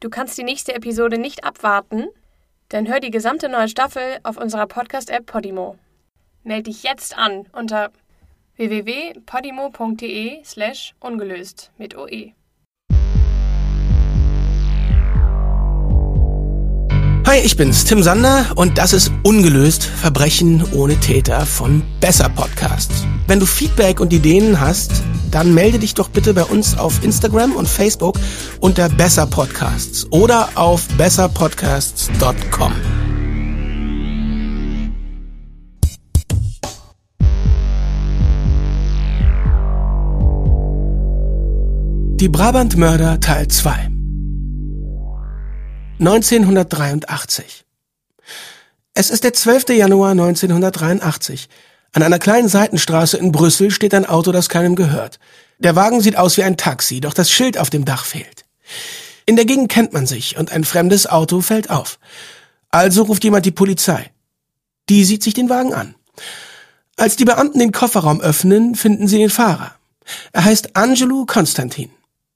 Du kannst die nächste Episode nicht abwarten? Dann hör die gesamte neue Staffel auf unserer Podcast-App Podimo. Meld dich jetzt an unter www.podimo.de slash ungelöst mit OE. Hi, ich bin's, Tim Sander und das ist Ungelöst Verbrechen ohne Täter von Besser Podcasts. Wenn du Feedback und Ideen hast, dann melde dich doch bitte bei uns auf Instagram und Facebook unter Besser Podcasts oder auf besserpodcasts.com. Die Brabant-Mörder Teil 2 1983. Es ist der 12. Januar 1983. An einer kleinen Seitenstraße in Brüssel steht ein Auto, das keinem gehört. Der Wagen sieht aus wie ein Taxi, doch das Schild auf dem Dach fehlt. In der Gegend kennt man sich und ein fremdes Auto fällt auf. Also ruft jemand die Polizei. Die sieht sich den Wagen an. Als die Beamten den Kofferraum öffnen, finden sie den Fahrer. Er heißt Angelo Konstantin.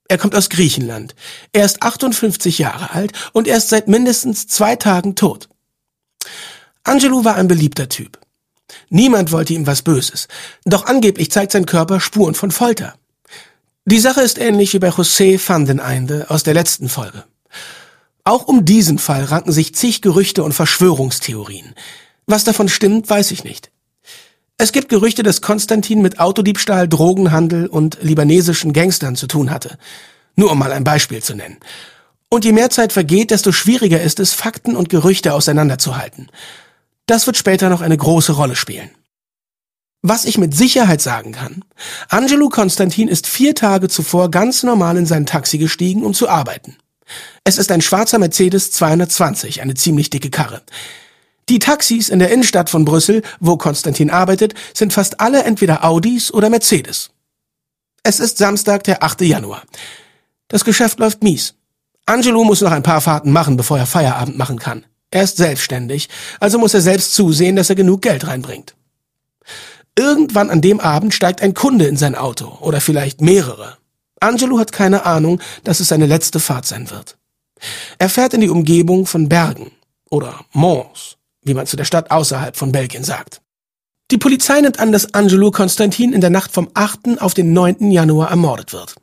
Er kommt aus Griechenland. Er ist 58 Jahre alt und er ist seit mindestens zwei Tagen tot. Angelo war ein beliebter Typ. Niemand wollte ihm was Böses. Doch angeblich zeigt sein Körper Spuren von Folter. Die Sache ist ähnlich wie bei José van den Einde aus der letzten Folge. Auch um diesen Fall ranken sich zig Gerüchte und Verschwörungstheorien. Was davon stimmt, weiß ich nicht. Es gibt Gerüchte, dass Konstantin mit Autodiebstahl, Drogenhandel und libanesischen Gangstern zu tun hatte. Nur um mal ein Beispiel zu nennen. Und je mehr Zeit vergeht, desto schwieriger ist es, Fakten und Gerüchte auseinanderzuhalten. Das wird später noch eine große Rolle spielen. Was ich mit Sicherheit sagen kann, Angelo Konstantin ist vier Tage zuvor ganz normal in sein Taxi gestiegen, um zu arbeiten. Es ist ein schwarzer Mercedes 220, eine ziemlich dicke Karre. Die Taxis in der Innenstadt von Brüssel, wo Konstantin arbeitet, sind fast alle entweder Audis oder Mercedes. Es ist Samstag, der 8. Januar. Das Geschäft läuft mies. Angelo muss noch ein paar Fahrten machen, bevor er Feierabend machen kann. Er ist selbstständig, also muss er selbst zusehen, dass er genug Geld reinbringt. Irgendwann an dem Abend steigt ein Kunde in sein Auto oder vielleicht mehrere. Angelo hat keine Ahnung, dass es seine letzte Fahrt sein wird. Er fährt in die Umgebung von Bergen oder Mons wie man zu der Stadt außerhalb von Belgien sagt. Die Polizei nimmt an, dass Angelo Konstantin in der Nacht vom 8. auf den 9. Januar ermordet wird.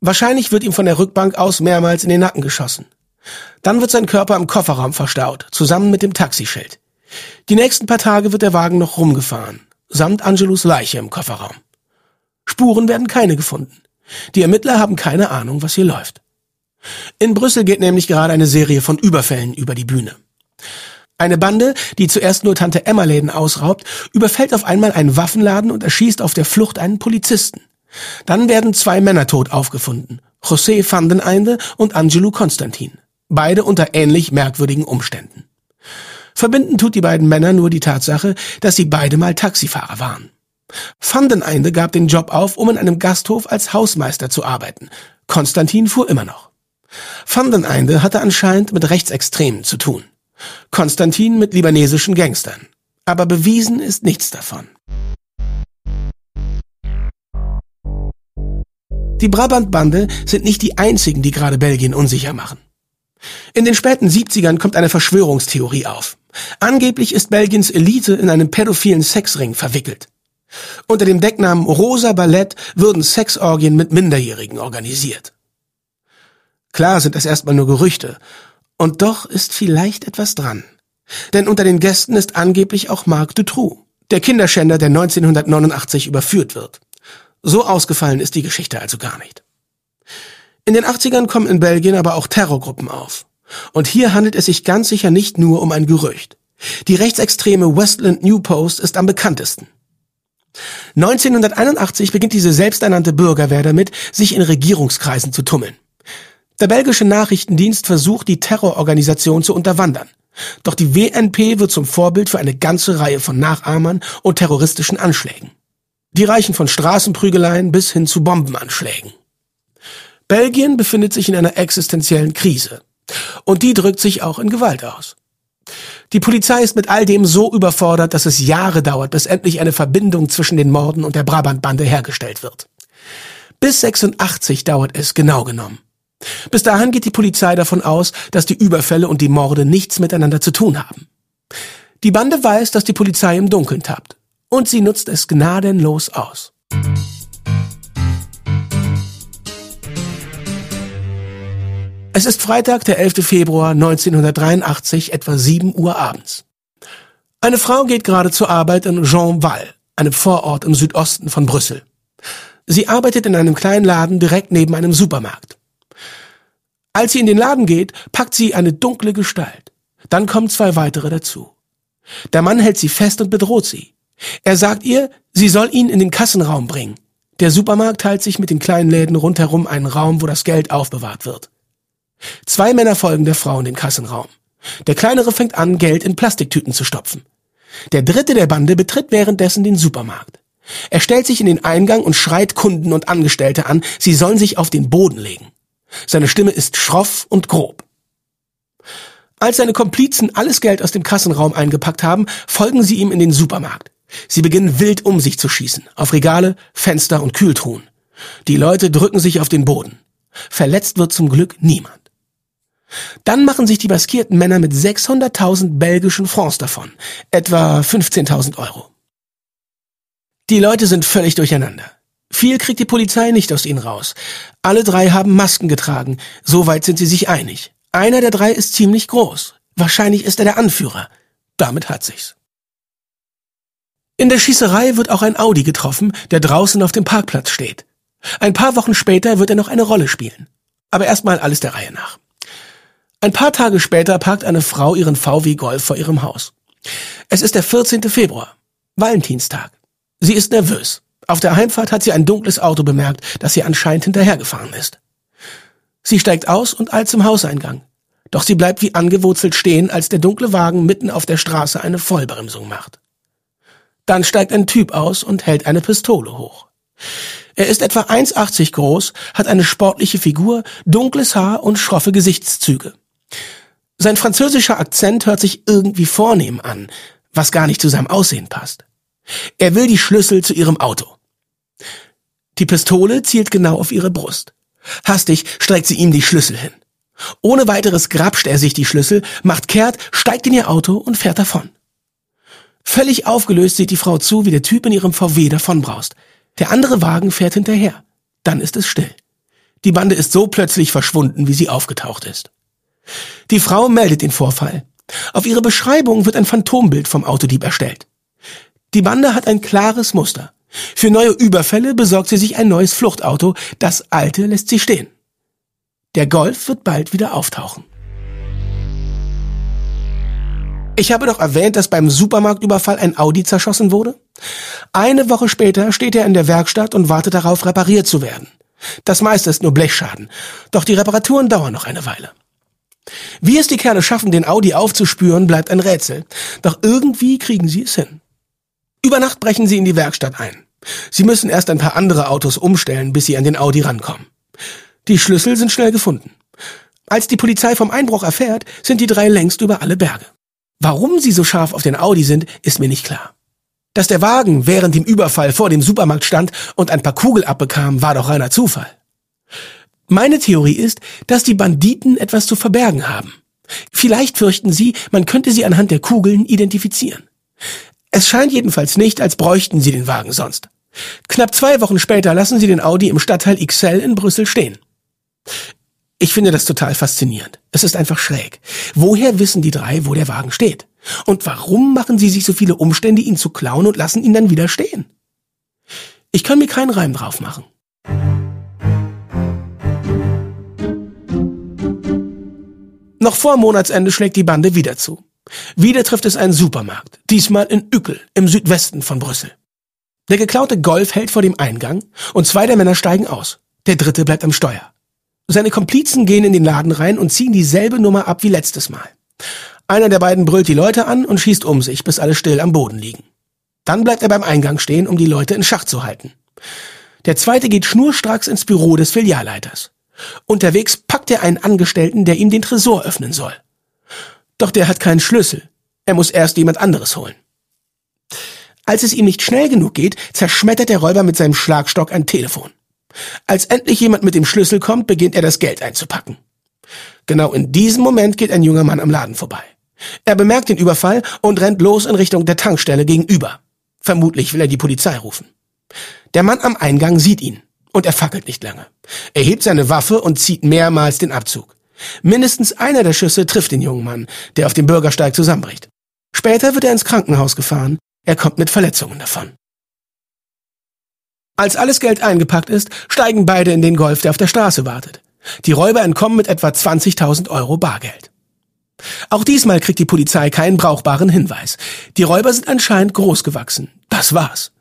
Wahrscheinlich wird ihm von der Rückbank aus mehrmals in den Nacken geschossen. Dann wird sein Körper im Kofferraum verstaut, zusammen mit dem Taxischild. Die nächsten paar Tage wird der Wagen noch rumgefahren, samt Angelos Leiche im Kofferraum. Spuren werden keine gefunden. Die Ermittler haben keine Ahnung, was hier läuft. In Brüssel geht nämlich gerade eine Serie von Überfällen über die Bühne. Eine Bande, die zuerst nur Tante Emma Läden ausraubt, überfällt auf einmal einen Waffenladen und erschießt auf der Flucht einen Polizisten. Dann werden zwei Männer tot aufgefunden. José van und Angelo Konstantin. Beide unter ähnlich merkwürdigen Umständen. Verbinden tut die beiden Männer nur die Tatsache, dass sie beide mal Taxifahrer waren. Van gab den Job auf, um in einem Gasthof als Hausmeister zu arbeiten. Konstantin fuhr immer noch. Van hatte anscheinend mit Rechtsextremen zu tun. Konstantin mit libanesischen Gangstern. Aber bewiesen ist nichts davon. Die Brabant-Bande sind nicht die einzigen, die gerade Belgien unsicher machen. In den späten 70ern kommt eine Verschwörungstheorie auf. Angeblich ist Belgiens Elite in einem pädophilen Sexring verwickelt. Unter dem Decknamen Rosa Ballett würden Sexorgien mit Minderjährigen organisiert. Klar sind es erstmal nur Gerüchte und doch ist vielleicht etwas dran. Denn unter den Gästen ist angeblich auch Marc Dutroux, der Kinderschänder, der 1989 überführt wird. So ausgefallen ist die Geschichte also gar nicht. In den 80ern kommen in Belgien aber auch Terrorgruppen auf. Und hier handelt es sich ganz sicher nicht nur um ein Gerücht. Die rechtsextreme Westland New Post ist am bekanntesten. 1981 beginnt diese selbsternannte Bürgerwehr damit, sich in Regierungskreisen zu tummeln. Der belgische Nachrichtendienst versucht, die Terrororganisation zu unterwandern. Doch die WNP wird zum Vorbild für eine ganze Reihe von Nachahmern und terroristischen Anschlägen. Die reichen von Straßenprügeleien bis hin zu Bombenanschlägen. Belgien befindet sich in einer existenziellen Krise. Und die drückt sich auch in Gewalt aus. Die Polizei ist mit all dem so überfordert, dass es Jahre dauert, bis endlich eine Verbindung zwischen den Morden und der Brabant-Bande hergestellt wird. Bis 86 dauert es genau genommen. Bis dahin geht die Polizei davon aus, dass die Überfälle und die Morde nichts miteinander zu tun haben. Die Bande weiß, dass die Polizei im Dunkeln tappt. Und sie nutzt es gnadenlos aus. Es ist Freitag, der 11. Februar 1983, etwa 7 Uhr abends. Eine Frau geht gerade zur Arbeit in Jean Val, einem Vorort im Südosten von Brüssel. Sie arbeitet in einem kleinen Laden direkt neben einem Supermarkt. Als sie in den Laden geht, packt sie eine dunkle Gestalt. Dann kommen zwei weitere dazu. Der Mann hält sie fest und bedroht sie. Er sagt ihr, sie soll ihn in den Kassenraum bringen. Der Supermarkt teilt sich mit den kleinen Läden rundherum einen Raum, wo das Geld aufbewahrt wird. Zwei Männer folgen der Frau in den Kassenraum. Der kleinere fängt an, Geld in Plastiktüten zu stopfen. Der dritte der Bande betritt währenddessen den Supermarkt. Er stellt sich in den Eingang und schreit Kunden und Angestellte an, sie sollen sich auf den Boden legen. Seine Stimme ist schroff und grob. Als seine Komplizen alles Geld aus dem Kassenraum eingepackt haben, folgen sie ihm in den Supermarkt. Sie beginnen wild um sich zu schießen, auf Regale, Fenster und Kühltruhen. Die Leute drücken sich auf den Boden. Verletzt wird zum Glück niemand. Dann machen sich die maskierten Männer mit 600.000 belgischen Francs davon, etwa 15.000 Euro. Die Leute sind völlig durcheinander. Viel kriegt die Polizei nicht aus ihnen raus. Alle drei haben Masken getragen, soweit sind sie sich einig. Einer der drei ist ziemlich groß. Wahrscheinlich ist er der Anführer. Damit hat sich's. In der Schießerei wird auch ein Audi getroffen, der draußen auf dem Parkplatz steht. Ein paar Wochen später wird er noch eine Rolle spielen. Aber erstmal alles der Reihe nach. Ein paar Tage später parkt eine Frau ihren VW Golf vor ihrem Haus. Es ist der 14. Februar, Valentinstag. Sie ist nervös. Auf der Heimfahrt hat sie ein dunkles Auto bemerkt, das sie anscheinend hinterhergefahren ist. Sie steigt aus und eilt zum Hauseingang. Doch sie bleibt wie angewurzelt stehen, als der dunkle Wagen mitten auf der Straße eine Vollbremsung macht. Dann steigt ein Typ aus und hält eine Pistole hoch. Er ist etwa 1,80 groß, hat eine sportliche Figur, dunkles Haar und schroffe Gesichtszüge. Sein französischer Akzent hört sich irgendwie vornehm an, was gar nicht zu seinem Aussehen passt. Er will die Schlüssel zu ihrem Auto. Die Pistole zielt genau auf ihre Brust. Hastig streckt sie ihm die Schlüssel hin. Ohne weiteres grapscht er sich die Schlüssel, macht kehrt, steigt in ihr Auto und fährt davon. Völlig aufgelöst sieht die Frau zu, wie der Typ in ihrem VW davonbraust. Der andere Wagen fährt hinterher. Dann ist es still. Die Bande ist so plötzlich verschwunden, wie sie aufgetaucht ist. Die Frau meldet den Vorfall. Auf ihre Beschreibung wird ein Phantombild vom Autodieb erstellt. Die Bande hat ein klares Muster. Für neue Überfälle besorgt sie sich ein neues Fluchtauto, das alte lässt sie stehen. Der Golf wird bald wieder auftauchen. Ich habe doch erwähnt, dass beim Supermarktüberfall ein Audi zerschossen wurde? Eine Woche später steht er in der Werkstatt und wartet darauf, repariert zu werden. Das meiste ist nur Blechschaden, doch die Reparaturen dauern noch eine Weile. Wie es die Kerle schaffen, den Audi aufzuspüren, bleibt ein Rätsel. Doch irgendwie kriegen sie es hin. Über Nacht brechen sie in die Werkstatt ein. Sie müssen erst ein paar andere Autos umstellen, bis sie an den Audi rankommen. Die Schlüssel sind schnell gefunden. Als die Polizei vom Einbruch erfährt, sind die drei längst über alle Berge. Warum sie so scharf auf den Audi sind, ist mir nicht klar. Dass der Wagen während dem Überfall vor dem Supermarkt stand und ein paar Kugel abbekam, war doch reiner Zufall. Meine Theorie ist, dass die Banditen etwas zu verbergen haben. Vielleicht fürchten sie, man könnte sie anhand der Kugeln identifizieren. Es scheint jedenfalls nicht, als bräuchten sie den Wagen sonst. Knapp zwei Wochen später lassen sie den Audi im Stadtteil XL in Brüssel stehen. Ich finde das total faszinierend. Es ist einfach schräg. Woher wissen die drei, wo der Wagen steht? Und warum machen sie sich so viele Umstände, ihn zu klauen und lassen ihn dann wieder stehen? Ich kann mir keinen Reim drauf machen. Noch vor Monatsende schlägt die Bande wieder zu. Wieder trifft es einen Supermarkt, diesmal in Ückel im Südwesten von Brüssel. Der geklaute Golf hält vor dem Eingang und zwei der Männer steigen aus. Der dritte bleibt am Steuer. Seine Komplizen gehen in den Laden rein und ziehen dieselbe Nummer ab wie letztes Mal. Einer der beiden brüllt die Leute an und schießt um sich, bis alle still am Boden liegen. Dann bleibt er beim Eingang stehen, um die Leute in Schach zu halten. Der zweite geht schnurstracks ins Büro des Filialleiters. Unterwegs packt er einen Angestellten, der ihm den Tresor öffnen soll. Doch der hat keinen Schlüssel. Er muss erst jemand anderes holen. Als es ihm nicht schnell genug geht, zerschmettert der Räuber mit seinem Schlagstock ein Telefon. Als endlich jemand mit dem Schlüssel kommt, beginnt er das Geld einzupacken. Genau in diesem Moment geht ein junger Mann am Laden vorbei. Er bemerkt den Überfall und rennt los in Richtung der Tankstelle gegenüber. Vermutlich will er die Polizei rufen. Der Mann am Eingang sieht ihn und er fackelt nicht lange. Er hebt seine Waffe und zieht mehrmals den Abzug. Mindestens einer der Schüsse trifft den jungen Mann, der auf dem Bürgersteig zusammenbricht. Später wird er ins Krankenhaus gefahren. Er kommt mit Verletzungen davon. Als alles Geld eingepackt ist, steigen beide in den Golf, der auf der Straße wartet. Die Räuber entkommen mit etwa 20.000 Euro Bargeld. Auch diesmal kriegt die Polizei keinen brauchbaren Hinweis. Die Räuber sind anscheinend groß gewachsen. Das war's.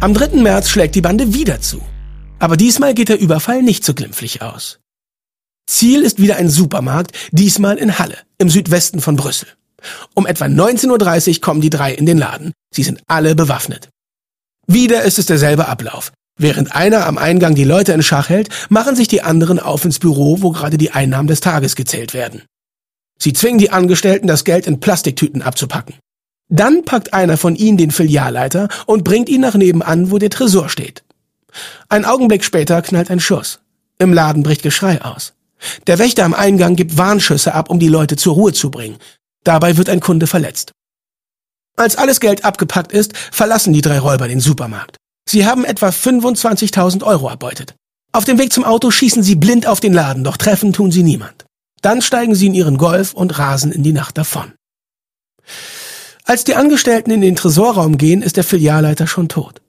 Am 3. März schlägt die Bande wieder zu. Aber diesmal geht der Überfall nicht so glimpflich aus. Ziel ist wieder ein Supermarkt, diesmal in Halle, im Südwesten von Brüssel. Um etwa 19.30 Uhr kommen die drei in den Laden. Sie sind alle bewaffnet. Wieder ist es derselbe Ablauf. Während einer am Eingang die Leute in Schach hält, machen sich die anderen auf ins Büro, wo gerade die Einnahmen des Tages gezählt werden. Sie zwingen die Angestellten, das Geld in Plastiktüten abzupacken. Dann packt einer von ihnen den Filialleiter und bringt ihn nach nebenan, wo der Tresor steht. Ein Augenblick später knallt ein Schuss. Im Laden bricht Geschrei aus. Der Wächter am Eingang gibt Warnschüsse ab, um die Leute zur Ruhe zu bringen. Dabei wird ein Kunde verletzt. Als alles Geld abgepackt ist, verlassen die drei Räuber den Supermarkt. Sie haben etwa 25.000 Euro erbeutet. Auf dem Weg zum Auto schießen sie blind auf den Laden, doch treffen tun sie niemand. Dann steigen sie in ihren Golf und rasen in die Nacht davon. Als die Angestellten in den Tresorraum gehen, ist der Filialleiter schon tot.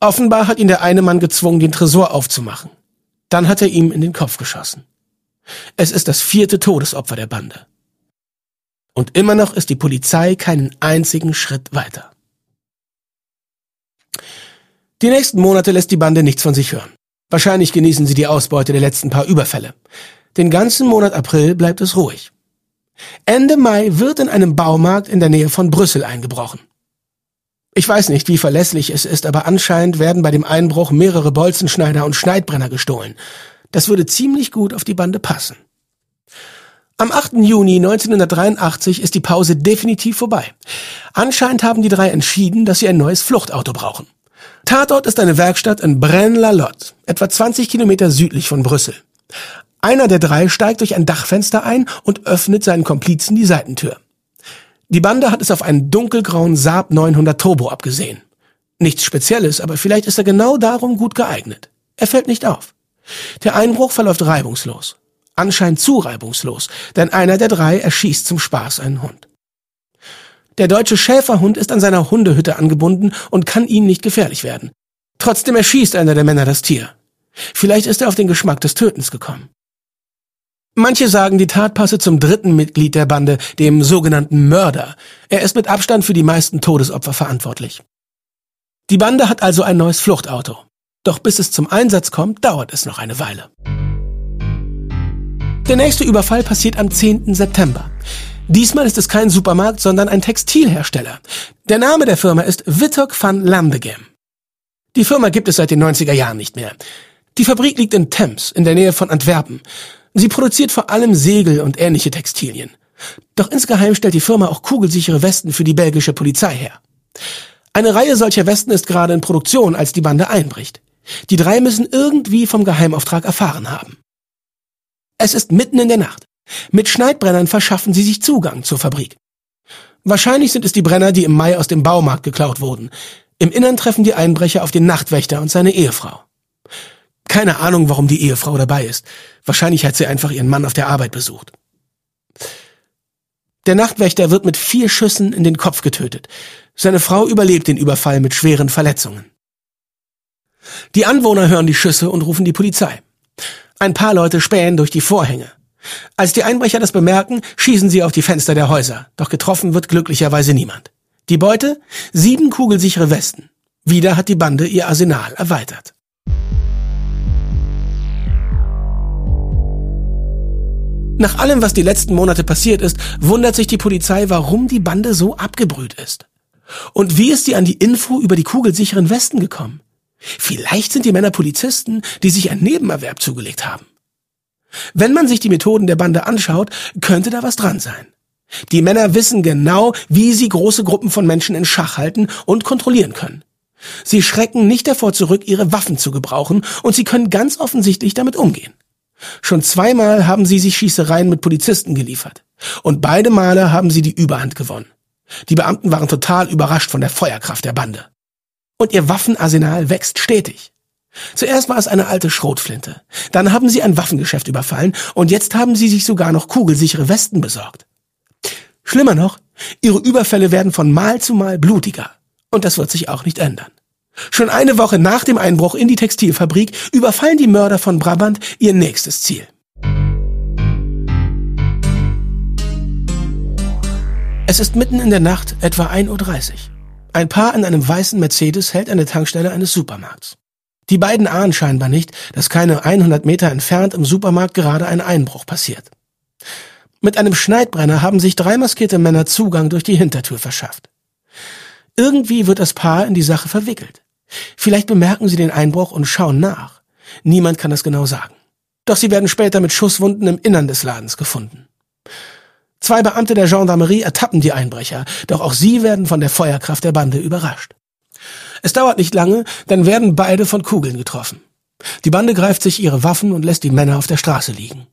Offenbar hat ihn der eine Mann gezwungen, den Tresor aufzumachen. Dann hat er ihm in den Kopf geschossen. Es ist das vierte Todesopfer der Bande. Und immer noch ist die Polizei keinen einzigen Schritt weiter. Die nächsten Monate lässt die Bande nichts von sich hören. Wahrscheinlich genießen sie die Ausbeute der letzten paar Überfälle. Den ganzen Monat April bleibt es ruhig. Ende Mai wird in einem Baumarkt in der Nähe von Brüssel eingebrochen. Ich weiß nicht, wie verlässlich es ist, aber anscheinend werden bei dem Einbruch mehrere Bolzenschneider und Schneidbrenner gestohlen. Das würde ziemlich gut auf die Bande passen. Am 8. Juni 1983 ist die Pause definitiv vorbei. Anscheinend haben die drei entschieden, dass sie ein neues Fluchtauto brauchen. Tatort ist eine Werkstatt in Braine-l'Alleud, etwa 20 Kilometer südlich von Brüssel. Einer der drei steigt durch ein Dachfenster ein und öffnet seinen Komplizen die Seitentür. Die Bande hat es auf einen dunkelgrauen Saab 900 Turbo abgesehen. Nichts Spezielles, aber vielleicht ist er genau darum gut geeignet. Er fällt nicht auf. Der Einbruch verläuft reibungslos anscheinend zu reibungslos, denn einer der drei erschießt zum Spaß einen Hund. Der deutsche Schäferhund ist an seiner Hundehütte angebunden und kann ihnen nicht gefährlich werden. Trotzdem erschießt einer der Männer das Tier. Vielleicht ist er auf den Geschmack des Tötens gekommen. Manche sagen, die Tat passe zum dritten Mitglied der Bande, dem sogenannten Mörder. Er ist mit Abstand für die meisten Todesopfer verantwortlich. Die Bande hat also ein neues Fluchtauto. Doch bis es zum Einsatz kommt, dauert es noch eine Weile. Der nächste Überfall passiert am 10. September. Diesmal ist es kein Supermarkt, sondern ein Textilhersteller. Der Name der Firma ist Wittok van Lambegem. Die Firma gibt es seit den 90er Jahren nicht mehr. Die Fabrik liegt in Thames, in der Nähe von Antwerpen. Sie produziert vor allem Segel und ähnliche Textilien. Doch insgeheim stellt die Firma auch kugelsichere Westen für die belgische Polizei her. Eine Reihe solcher Westen ist gerade in Produktion, als die Bande einbricht. Die drei müssen irgendwie vom Geheimauftrag erfahren haben. Es ist mitten in der Nacht. Mit Schneidbrennern verschaffen sie sich Zugang zur Fabrik. Wahrscheinlich sind es die Brenner, die im Mai aus dem Baumarkt geklaut wurden. Im Innern treffen die Einbrecher auf den Nachtwächter und seine Ehefrau. Keine Ahnung, warum die Ehefrau dabei ist. Wahrscheinlich hat sie einfach ihren Mann auf der Arbeit besucht. Der Nachtwächter wird mit vier Schüssen in den Kopf getötet. Seine Frau überlebt den Überfall mit schweren Verletzungen. Die Anwohner hören die Schüsse und rufen die Polizei. Ein paar Leute spähen durch die Vorhänge. Als die Einbrecher das bemerken, schießen sie auf die Fenster der Häuser, doch getroffen wird glücklicherweise niemand. Die Beute? Sieben kugelsichere Westen. Wieder hat die Bande ihr Arsenal erweitert. Nach allem, was die letzten Monate passiert ist, wundert sich die Polizei, warum die Bande so abgebrüht ist. Und wie ist sie an die Info über die kugelsicheren Westen gekommen? Vielleicht sind die Männer Polizisten, die sich ein Nebenerwerb zugelegt haben. Wenn man sich die Methoden der Bande anschaut, könnte da was dran sein. Die Männer wissen genau, wie sie große Gruppen von Menschen in Schach halten und kontrollieren können. Sie schrecken nicht davor zurück, ihre Waffen zu gebrauchen, und sie können ganz offensichtlich damit umgehen. Schon zweimal haben sie sich Schießereien mit Polizisten geliefert. Und beide Male haben sie die Überhand gewonnen. Die Beamten waren total überrascht von der Feuerkraft der Bande. Und ihr Waffenarsenal wächst stetig. Zuerst war es eine alte Schrotflinte. Dann haben sie ein Waffengeschäft überfallen und jetzt haben sie sich sogar noch kugelsichere Westen besorgt. Schlimmer noch, ihre Überfälle werden von Mal zu Mal blutiger. Und das wird sich auch nicht ändern. Schon eine Woche nach dem Einbruch in die Textilfabrik überfallen die Mörder von Brabant ihr nächstes Ziel. Es ist mitten in der Nacht, etwa 1.30 Uhr. Ein Paar in einem weißen Mercedes hält an der Tankstelle eines Supermarkts. Die beiden ahnen scheinbar nicht, dass keine 100 Meter entfernt im Supermarkt gerade ein Einbruch passiert. Mit einem Schneidbrenner haben sich drei maskierte Männer Zugang durch die Hintertür verschafft. Irgendwie wird das Paar in die Sache verwickelt. Vielleicht bemerken sie den Einbruch und schauen nach. Niemand kann das genau sagen. Doch sie werden später mit Schusswunden im Innern des Ladens gefunden. Zwei Beamte der Gendarmerie ertappen die Einbrecher, doch auch sie werden von der Feuerkraft der Bande überrascht. Es dauert nicht lange, dann werden beide von Kugeln getroffen. Die Bande greift sich ihre Waffen und lässt die Männer auf der Straße liegen.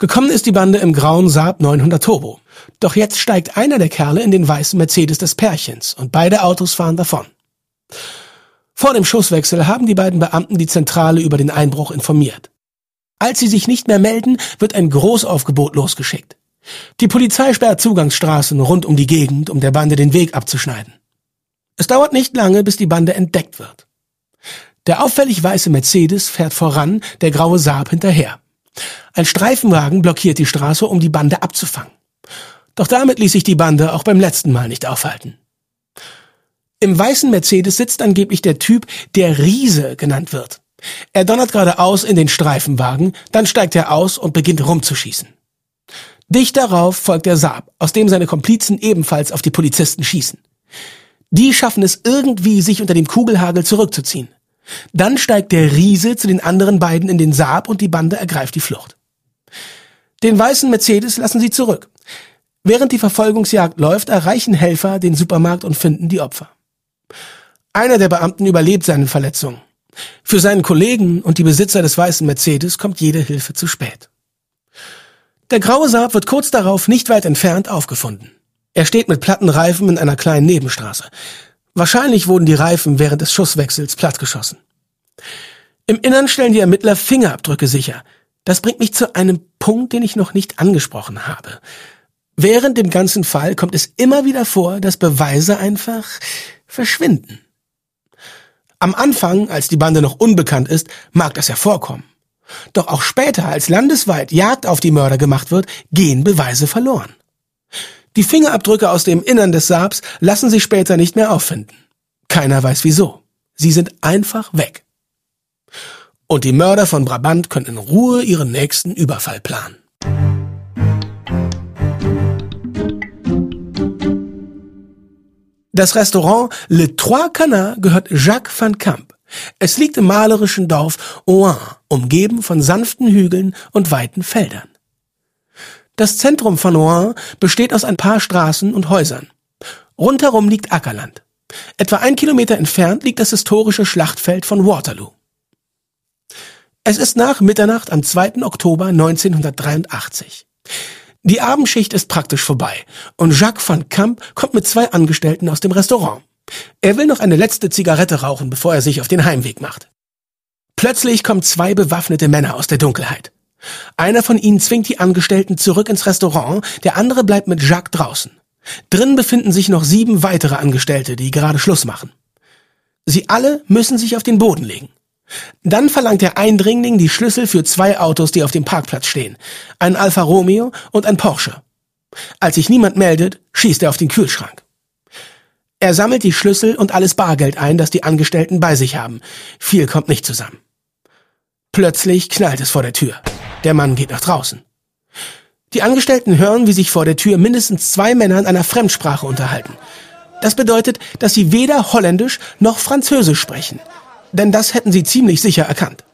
Gekommen ist die Bande im grauen Saab 900 Turbo. Doch jetzt steigt einer der Kerle in den weißen Mercedes des Pärchens und beide Autos fahren davon. Vor dem Schusswechsel haben die beiden Beamten die Zentrale über den Einbruch informiert. Als sie sich nicht mehr melden, wird ein Großaufgebot losgeschickt. Die Polizei sperrt Zugangsstraßen rund um die Gegend, um der Bande den Weg abzuschneiden. Es dauert nicht lange, bis die Bande entdeckt wird. Der auffällig weiße Mercedes fährt voran, der graue Saab hinterher. Ein Streifenwagen blockiert die Straße, um die Bande abzufangen. Doch damit ließ sich die Bande auch beim letzten Mal nicht aufhalten. Im weißen Mercedes sitzt angeblich der Typ, der Riese genannt wird. Er donnert geradeaus in den Streifenwagen, dann steigt er aus und beginnt rumzuschießen. Dicht darauf folgt der Saab, aus dem seine Komplizen ebenfalls auf die Polizisten schießen. Die schaffen es irgendwie, sich unter dem Kugelhagel zurückzuziehen. Dann steigt der Riese zu den anderen beiden in den Saab und die Bande ergreift die Flucht. Den weißen Mercedes lassen sie zurück. Während die Verfolgungsjagd läuft, erreichen Helfer den Supermarkt und finden die Opfer. Einer der Beamten überlebt seine Verletzung. Für seinen Kollegen und die Besitzer des weißen Mercedes kommt jede Hilfe zu spät. Der graue Saab wird kurz darauf nicht weit entfernt aufgefunden. Er steht mit platten Reifen in einer kleinen Nebenstraße. Wahrscheinlich wurden die Reifen während des Schusswechsels plattgeschossen. Im Innern stellen die Ermittler Fingerabdrücke sicher. Das bringt mich zu einem Punkt, den ich noch nicht angesprochen habe. Während dem ganzen Fall kommt es immer wieder vor, dass Beweise einfach verschwinden. Am Anfang, als die Bande noch unbekannt ist, mag das ja vorkommen. Doch auch später, als landesweit Jagd auf die Mörder gemacht wird, gehen Beweise verloren. Die Fingerabdrücke aus dem Innern des Saabs lassen sich später nicht mehr auffinden. Keiner weiß wieso. Sie sind einfach weg. Und die Mörder von Brabant können in Ruhe ihren nächsten Überfall planen. Das Restaurant Le Trois Canards gehört Jacques van Camp. Es liegt im malerischen Dorf Ouen, umgeben von sanften Hügeln und weiten Feldern. Das Zentrum von Rouen besteht aus ein paar Straßen und Häusern. Rundherum liegt Ackerland. Etwa ein Kilometer entfernt liegt das historische Schlachtfeld von Waterloo. Es ist nach Mitternacht am 2. Oktober 1983. Die Abendschicht ist praktisch vorbei und Jacques van Camp kommt mit zwei Angestellten aus dem Restaurant. Er will noch eine letzte Zigarette rauchen, bevor er sich auf den Heimweg macht. Plötzlich kommen zwei bewaffnete Männer aus der Dunkelheit. Einer von ihnen zwingt die Angestellten zurück ins Restaurant, der andere bleibt mit Jacques draußen. Drin befinden sich noch sieben weitere Angestellte, die gerade Schluss machen. Sie alle müssen sich auf den Boden legen. Dann verlangt der Eindringling die Schlüssel für zwei Autos, die auf dem Parkplatz stehen. Ein Alfa Romeo und ein Porsche. Als sich niemand meldet, schießt er auf den Kühlschrank. Er sammelt die Schlüssel und alles Bargeld ein, das die Angestellten bei sich haben. Viel kommt nicht zusammen. Plötzlich knallt es vor der Tür. Der Mann geht nach draußen. Die Angestellten hören, wie sich vor der Tür mindestens zwei Männer in einer Fremdsprache unterhalten. Das bedeutet, dass sie weder Holländisch noch Französisch sprechen. Denn das hätten sie ziemlich sicher erkannt.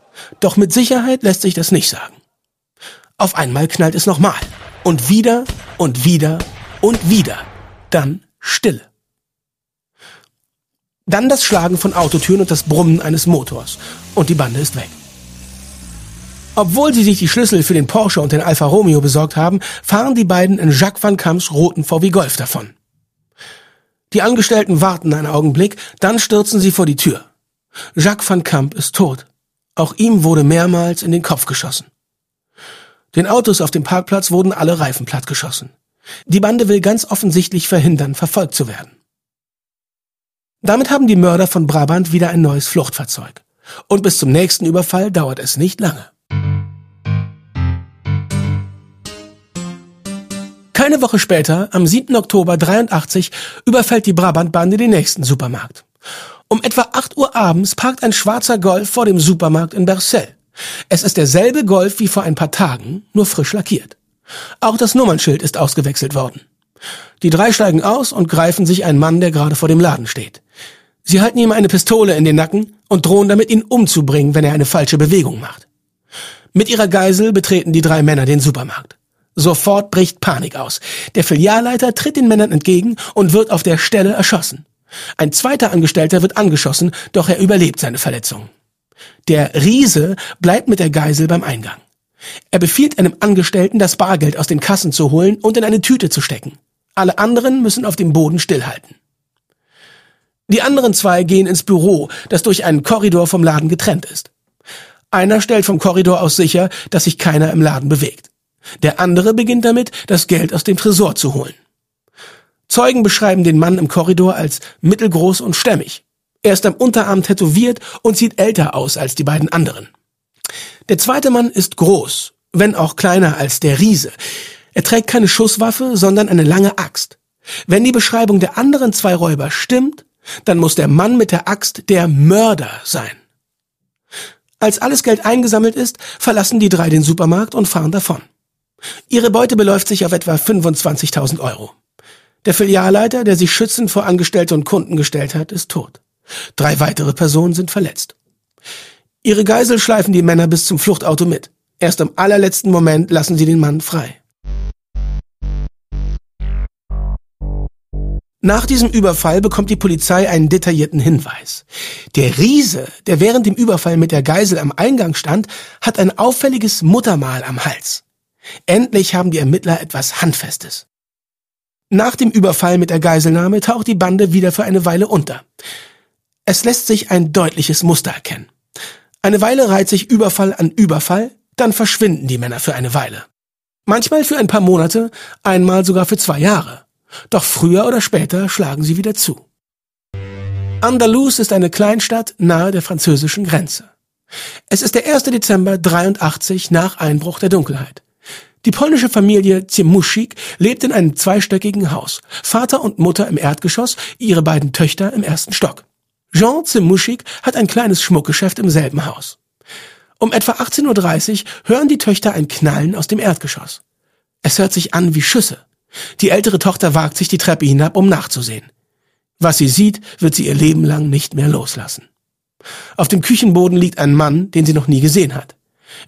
Doch mit Sicherheit lässt sich das nicht sagen. Auf einmal knallt es nochmal. Und wieder und wieder und wieder. Dann Stille. Dann das Schlagen von Autotüren und das Brummen eines Motors. Und die Bande ist weg. Obwohl sie sich die Schlüssel für den Porsche und den Alfa Romeo besorgt haben, fahren die beiden in Jacques van Camps roten VW Golf davon. Die Angestellten warten einen Augenblick, dann stürzen sie vor die Tür. Jacques van Camp ist tot. Auch ihm wurde mehrmals in den Kopf geschossen. Den Autos auf dem Parkplatz wurden alle Reifen plattgeschossen. Die Bande will ganz offensichtlich verhindern, verfolgt zu werden. Damit haben die Mörder von Brabant wieder ein neues Fluchtfahrzeug. Und bis zum nächsten Überfall dauert es nicht lange. Keine Woche später, am 7. Oktober 83, überfällt die Brabantbande den nächsten Supermarkt. Um etwa 8 Uhr abends parkt ein schwarzer Golf vor dem Supermarkt in Bercel. Es ist derselbe Golf wie vor ein paar Tagen, nur frisch lackiert. Auch das Nummernschild ist ausgewechselt worden. Die drei steigen aus und greifen sich einen Mann, der gerade vor dem Laden steht. Sie halten ihm eine Pistole in den Nacken und drohen damit, ihn umzubringen, wenn er eine falsche Bewegung macht. Mit ihrer Geisel betreten die drei Männer den Supermarkt. Sofort bricht Panik aus. Der Filialleiter tritt den Männern entgegen und wird auf der Stelle erschossen. Ein zweiter Angestellter wird angeschossen, doch er überlebt seine Verletzung. Der Riese bleibt mit der Geisel beim Eingang. Er befiehlt einem Angestellten, das Bargeld aus den Kassen zu holen und in eine Tüte zu stecken. Alle anderen müssen auf dem Boden stillhalten. Die anderen zwei gehen ins Büro, das durch einen Korridor vom Laden getrennt ist. Einer stellt vom Korridor aus sicher, dass sich keiner im Laden bewegt. Der andere beginnt damit, das Geld aus dem Tresor zu holen. Zeugen beschreiben den Mann im Korridor als mittelgroß und stämmig. Er ist am Unterarm tätowiert und sieht älter aus als die beiden anderen. Der zweite Mann ist groß, wenn auch kleiner als der Riese. Er trägt keine Schusswaffe, sondern eine lange Axt. Wenn die Beschreibung der anderen zwei Räuber stimmt, dann muss der Mann mit der Axt der Mörder sein. Als alles Geld eingesammelt ist, verlassen die drei den Supermarkt und fahren davon. Ihre Beute beläuft sich auf etwa 25.000 Euro. Der Filialleiter, der sich schützend vor Angestellte und Kunden gestellt hat, ist tot. Drei weitere Personen sind verletzt. Ihre Geisel schleifen die Männer bis zum Fluchtauto mit. Erst im allerletzten Moment lassen sie den Mann frei. Nach diesem Überfall bekommt die Polizei einen detaillierten Hinweis. Der Riese, der während dem Überfall mit der Geisel am Eingang stand, hat ein auffälliges Muttermal am Hals. Endlich haben die Ermittler etwas Handfestes. Nach dem Überfall mit der Geiselnahme taucht die Bande wieder für eine Weile unter. Es lässt sich ein deutliches Muster erkennen. Eine Weile reiht sich Überfall an Überfall, dann verschwinden die Männer für eine Weile. Manchmal für ein paar Monate, einmal sogar für zwei Jahre. Doch früher oder später schlagen sie wieder zu. Andalus ist eine Kleinstadt nahe der französischen Grenze. Es ist der 1. Dezember 83 nach Einbruch der Dunkelheit. Die polnische Familie Ziemuschik lebt in einem zweistöckigen Haus. Vater und Mutter im Erdgeschoss, ihre beiden Töchter im ersten Stock. Jean Ziemuschik hat ein kleines Schmuckgeschäft im selben Haus. Um etwa 18.30 Uhr hören die Töchter ein Knallen aus dem Erdgeschoss. Es hört sich an wie Schüsse. Die ältere Tochter wagt sich die Treppe hinab, um nachzusehen. Was sie sieht, wird sie ihr Leben lang nicht mehr loslassen. Auf dem Küchenboden liegt ein Mann, den sie noch nie gesehen hat.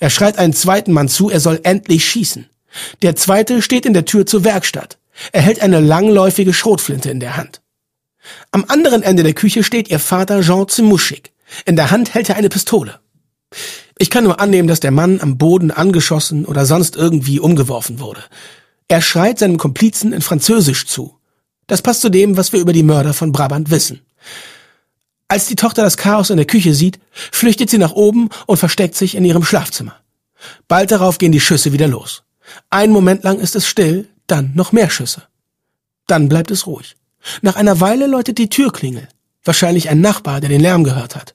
Er schreit einen zweiten Mann zu, er soll endlich schießen. Der zweite steht in der Tür zur Werkstatt. Er hält eine langläufige Schrotflinte in der Hand. Am anderen Ende der Küche steht ihr Vater Jean Zimuschik. In der Hand hält er eine Pistole. Ich kann nur annehmen, dass der Mann am Boden angeschossen oder sonst irgendwie umgeworfen wurde. Er schreit seinem Komplizen in Französisch zu. Das passt zu dem, was wir über die Mörder von Brabant wissen. Als die Tochter das Chaos in der Küche sieht, flüchtet sie nach oben und versteckt sich in ihrem Schlafzimmer. Bald darauf gehen die Schüsse wieder los. Ein Moment lang ist es still, dann noch mehr Schüsse. Dann bleibt es ruhig. Nach einer Weile läutet die Türklingel. Wahrscheinlich ein Nachbar, der den Lärm gehört hat.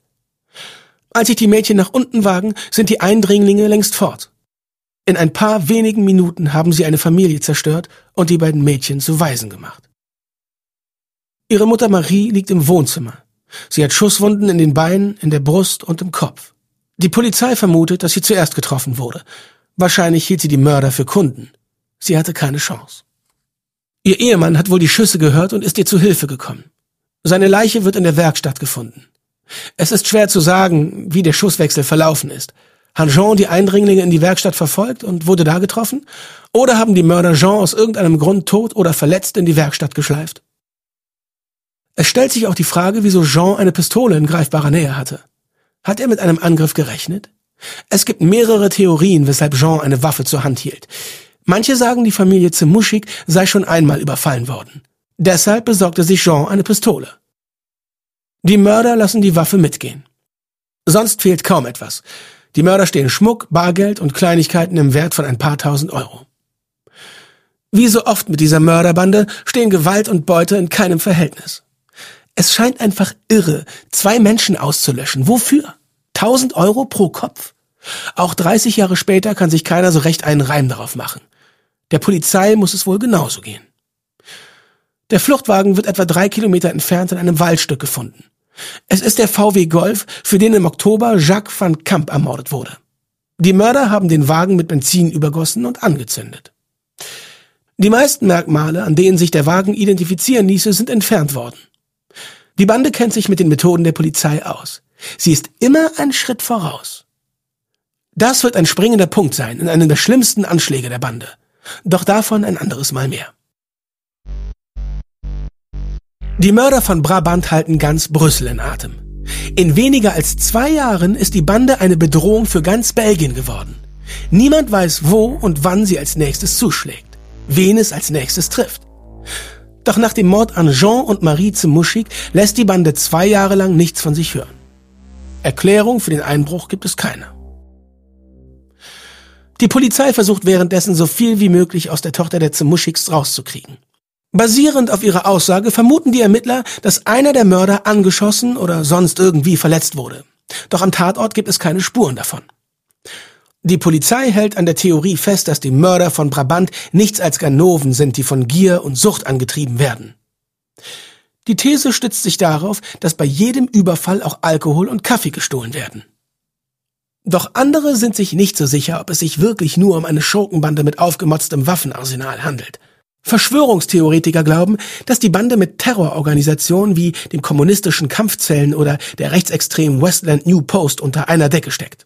Als sich die Mädchen nach unten wagen, sind die Eindringlinge längst fort. In ein paar wenigen Minuten haben sie eine Familie zerstört und die beiden Mädchen zu Waisen gemacht. Ihre Mutter Marie liegt im Wohnzimmer. Sie hat Schusswunden in den Beinen, in der Brust und im Kopf. Die Polizei vermutet, dass sie zuerst getroffen wurde. Wahrscheinlich hielt sie die Mörder für Kunden. Sie hatte keine Chance. Ihr Ehemann hat wohl die Schüsse gehört und ist ihr zu Hilfe gekommen. Seine Leiche wird in der Werkstatt gefunden. Es ist schwer zu sagen, wie der Schusswechsel verlaufen ist. Hat Jean die Eindringlinge in die Werkstatt verfolgt und wurde da getroffen? Oder haben die Mörder Jean aus irgendeinem Grund tot oder verletzt in die Werkstatt geschleift? Es stellt sich auch die Frage, wieso Jean eine Pistole in greifbarer Nähe hatte. Hat er mit einem Angriff gerechnet? Es gibt mehrere Theorien, weshalb Jean eine Waffe zur Hand hielt. Manche sagen, die Familie Zemuschik sei schon einmal überfallen worden. Deshalb besorgte sich Jean eine Pistole. Die Mörder lassen die Waffe mitgehen. Sonst fehlt kaum etwas. Die Mörder stehlen Schmuck, Bargeld und Kleinigkeiten im Wert von ein paar tausend Euro. Wie so oft mit dieser Mörderbande stehen Gewalt und Beute in keinem Verhältnis. Es scheint einfach irre, zwei Menschen auszulöschen. Wofür? Tausend Euro pro Kopf? Auch 30 Jahre später kann sich keiner so recht einen Reim darauf machen. Der Polizei muss es wohl genauso gehen. Der Fluchtwagen wird etwa drei Kilometer entfernt in einem Waldstück gefunden. Es ist der VW Golf, für den im Oktober Jacques van Camp ermordet wurde. Die Mörder haben den Wagen mit Benzin übergossen und angezündet. Die meisten Merkmale, an denen sich der Wagen identifizieren ließe, sind entfernt worden. Die Bande kennt sich mit den Methoden der Polizei aus. Sie ist immer ein Schritt voraus. Das wird ein springender Punkt sein in einem der schlimmsten Anschläge der Bande. Doch davon ein anderes Mal mehr. Die Mörder von Brabant halten ganz Brüssel in Atem. In weniger als zwei Jahren ist die Bande eine Bedrohung für ganz Belgien geworden. Niemand weiß, wo und wann sie als nächstes zuschlägt, wen es als nächstes trifft. Doch nach dem Mord an Jean und Marie Zemuschik lässt die Bande zwei Jahre lang nichts von sich hören. Erklärung für den Einbruch gibt es keine. Die Polizei versucht währenddessen so viel wie möglich aus der Tochter der Zemuschiks rauszukriegen. Basierend auf ihrer Aussage vermuten die Ermittler, dass einer der Mörder angeschossen oder sonst irgendwie verletzt wurde. Doch am Tatort gibt es keine Spuren davon. Die Polizei hält an der Theorie fest, dass die Mörder von Brabant nichts als Ganoven sind, die von Gier und Sucht angetrieben werden. Die These stützt sich darauf, dass bei jedem Überfall auch Alkohol und Kaffee gestohlen werden. Doch andere sind sich nicht so sicher, ob es sich wirklich nur um eine Schurkenbande mit aufgemotztem Waffenarsenal handelt. Verschwörungstheoretiker glauben, dass die Bande mit Terrororganisationen wie dem kommunistischen Kampfzellen oder der rechtsextremen Westland New Post unter einer Decke steckt.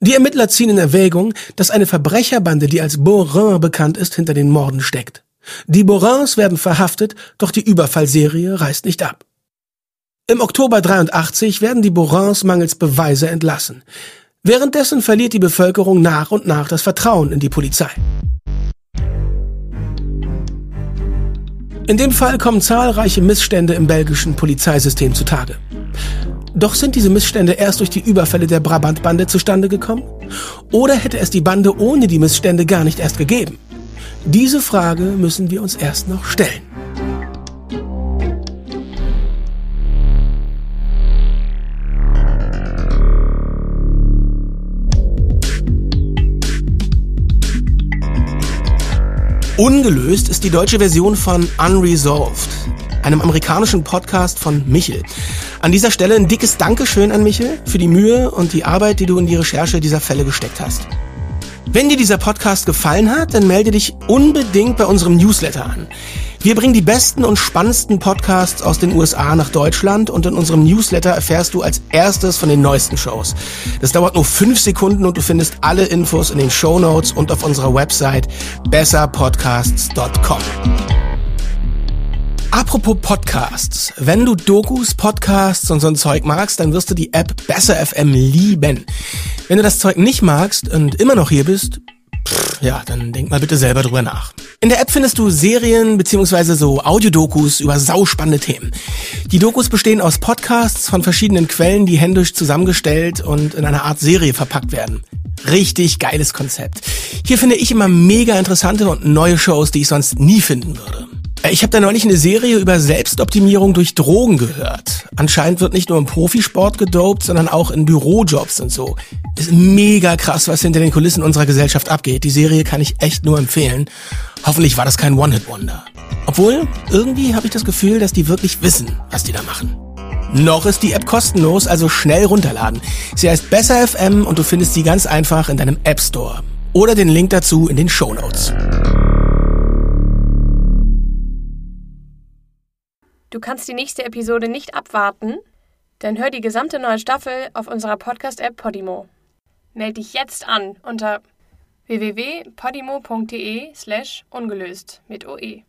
Die Ermittler ziehen in Erwägung, dass eine Verbrecherbande, die als Borin bekannt ist, hinter den Morden steckt. Die Borins werden verhaftet, doch die Überfallserie reißt nicht ab. Im Oktober 83 werden die Borins mangels Beweise entlassen. Währenddessen verliert die Bevölkerung nach und nach das Vertrauen in die Polizei. In dem Fall kommen zahlreiche Missstände im belgischen Polizeisystem zutage. Doch sind diese Missstände erst durch die Überfälle der Brabant-Bande zustande gekommen? Oder hätte es die Bande ohne die Missstände gar nicht erst gegeben? Diese Frage müssen wir uns erst noch stellen. Ungelöst ist die deutsche Version von Unresolved, einem amerikanischen Podcast von Michel. An dieser Stelle ein dickes Dankeschön an Michel für die Mühe und die Arbeit, die du in die Recherche dieser Fälle gesteckt hast. Wenn dir dieser Podcast gefallen hat, dann melde dich unbedingt bei unserem Newsletter an. Wir bringen die besten und spannendsten Podcasts aus den USA nach Deutschland und in unserem Newsletter erfährst du als erstes von den neuesten Shows. Das dauert nur fünf Sekunden und du findest alle Infos in den Show Notes und auf unserer Website besserpodcasts.com. Apropos Podcasts. Wenn du Dokus, Podcasts und so ein Zeug magst, dann wirst du die App Besser FM lieben. Wenn du das Zeug nicht magst und immer noch hier bist, ja, dann denk mal bitte selber drüber nach. In der App findest du Serien beziehungsweise so Audiodokus über sauspannende Themen. Die Dokus bestehen aus Podcasts von verschiedenen Quellen, die händisch zusammengestellt und in einer Art Serie verpackt werden. Richtig geiles Konzept. Hier finde ich immer mega interessante und neue Shows, die ich sonst nie finden würde. Äh, ich habe da neulich eine Serie über Selbstoptimierung durch Drogen gehört. Anscheinend wird nicht nur im Profisport gedopt, sondern auch in Bürojobs und so. Ist mega krass, was hinter den Kulissen unserer Gesellschaft abgeht. Die Serie kann ich echt nur empfehlen. Hoffentlich war das kein One-Hit-Wonder. Obwohl, irgendwie habe ich das Gefühl, dass die wirklich wissen, was die da machen. Noch ist die App kostenlos, also schnell runterladen. Sie heißt Besser FM und du findest sie ganz einfach in deinem App Store. Oder den Link dazu in den Show Notes. Du kannst die nächste Episode nicht abwarten? Dann hör die gesamte neue Staffel auf unserer Podcast-App Podimo. Meld dich jetzt an unter www.podimo.de slash ungelöst mit OE.